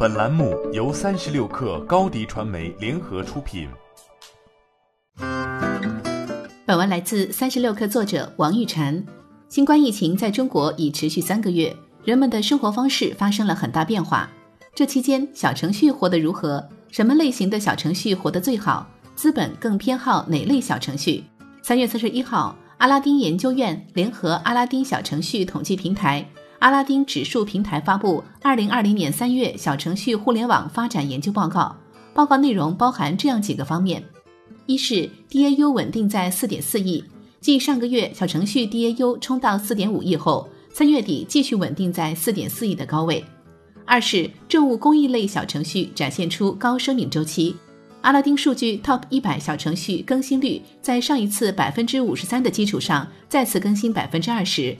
本栏目由三十六氪高低传媒联合出品。本文来自三十六氪作者王玉婵。新冠疫情在中国已持续三个月，人们的生活方式发生了很大变化。这期间，小程序活得如何？什么类型的小程序活得最好？资本更偏好哪类小程序？三月三十一号，阿拉丁研究院联合阿拉丁小程序统计平台。阿拉丁指数平台发布《二零二零年三月小程序互联网发展研究报告》，报告内容包含这样几个方面：一是 DAU 稳定在四点四亿，继上个月小程序 DAU 冲到四点五亿后，三月底继续稳定在四点四亿的高位；二是政务公益类小程序展现出高生命周期，阿拉丁数据 Top 一百小程序更新率在上一次百分之五十三的基础上再次更新百分之二十。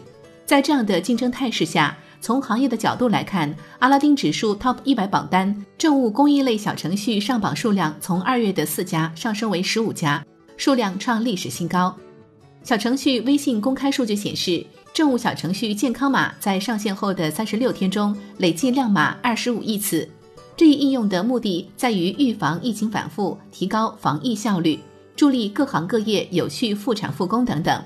在这样的竞争态势下，从行业的角度来看，阿拉丁指数 TOP 一百榜单政务公益类小程序上榜数量从二月的四家上升为十五家，数量创历史新高。小程序微信公开数据显示，政务小程序健康码在上线后的三十六天中累计亮码二十五亿次。这一应用的目的在于预防疫情反复，提高防疫效率，助力各行各业有序复产复工等等。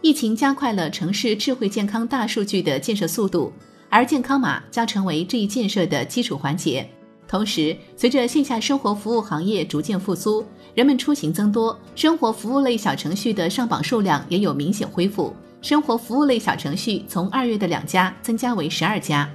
疫情加快了城市智慧健康大数据的建设速度，而健康码将成为这一建设的基础环节。同时，随着线下生活服务行业逐渐复苏，人们出行增多，生活服务类小程序的上榜数量也有明显恢复。生活服务类小程序从二月的两家增加为十二家。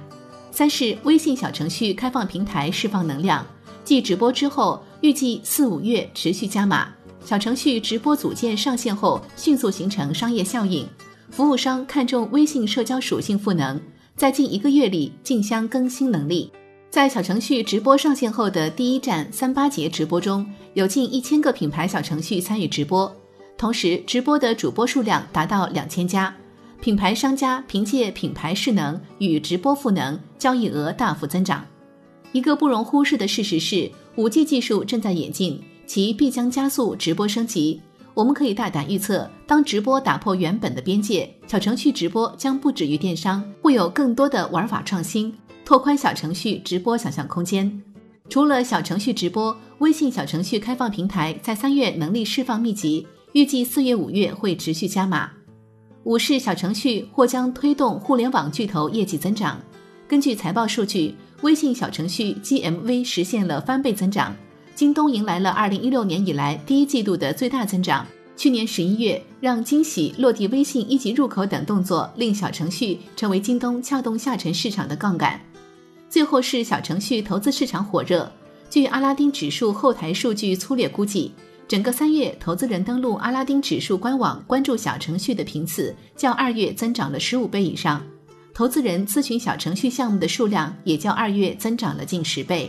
三是微信小程序开放平台释放能量，继直播之后，预计四五月持续加码。小程序直播组件上线后，迅速形成商业效应。服务商看重微信社交属性赋能，在近一个月里竞相更新能力。在小程序直播上线后的第一站三八节直播中，有近一千个品牌小程序参与直播，同时直播的主播数量达到两千家。品牌商家凭借品牌势能与直播赋能，交易额大幅增长。一个不容忽视的事实是，五 G 技术正在演进。其必将加速直播升级。我们可以大胆预测，当直播打破原本的边界，小程序直播将不止于电商，会有更多的玩法创新，拓宽小程序直播想象空间。除了小程序直播，微信小程序开放平台在三月能力释放密集，预计四月、五月会持续加码。五是小程序或将推动互联网巨头业绩增长。根据财报数据，微信小程序 GMV 实现了翻倍增长。京东迎来了二零一六年以来第一季度的最大增长。去年十一月，让惊喜落地微信一级入口等动作，令小程序成为京东撬动下沉市场的杠杆。最后是小程序投资市场火热。据阿拉丁指数后台数据粗略估计，整个三月投资人登录阿拉丁指数官网关注小程序的频次，较二月增长了十五倍以上。投资人咨询小程序项目的数量也较二月增长了近十倍。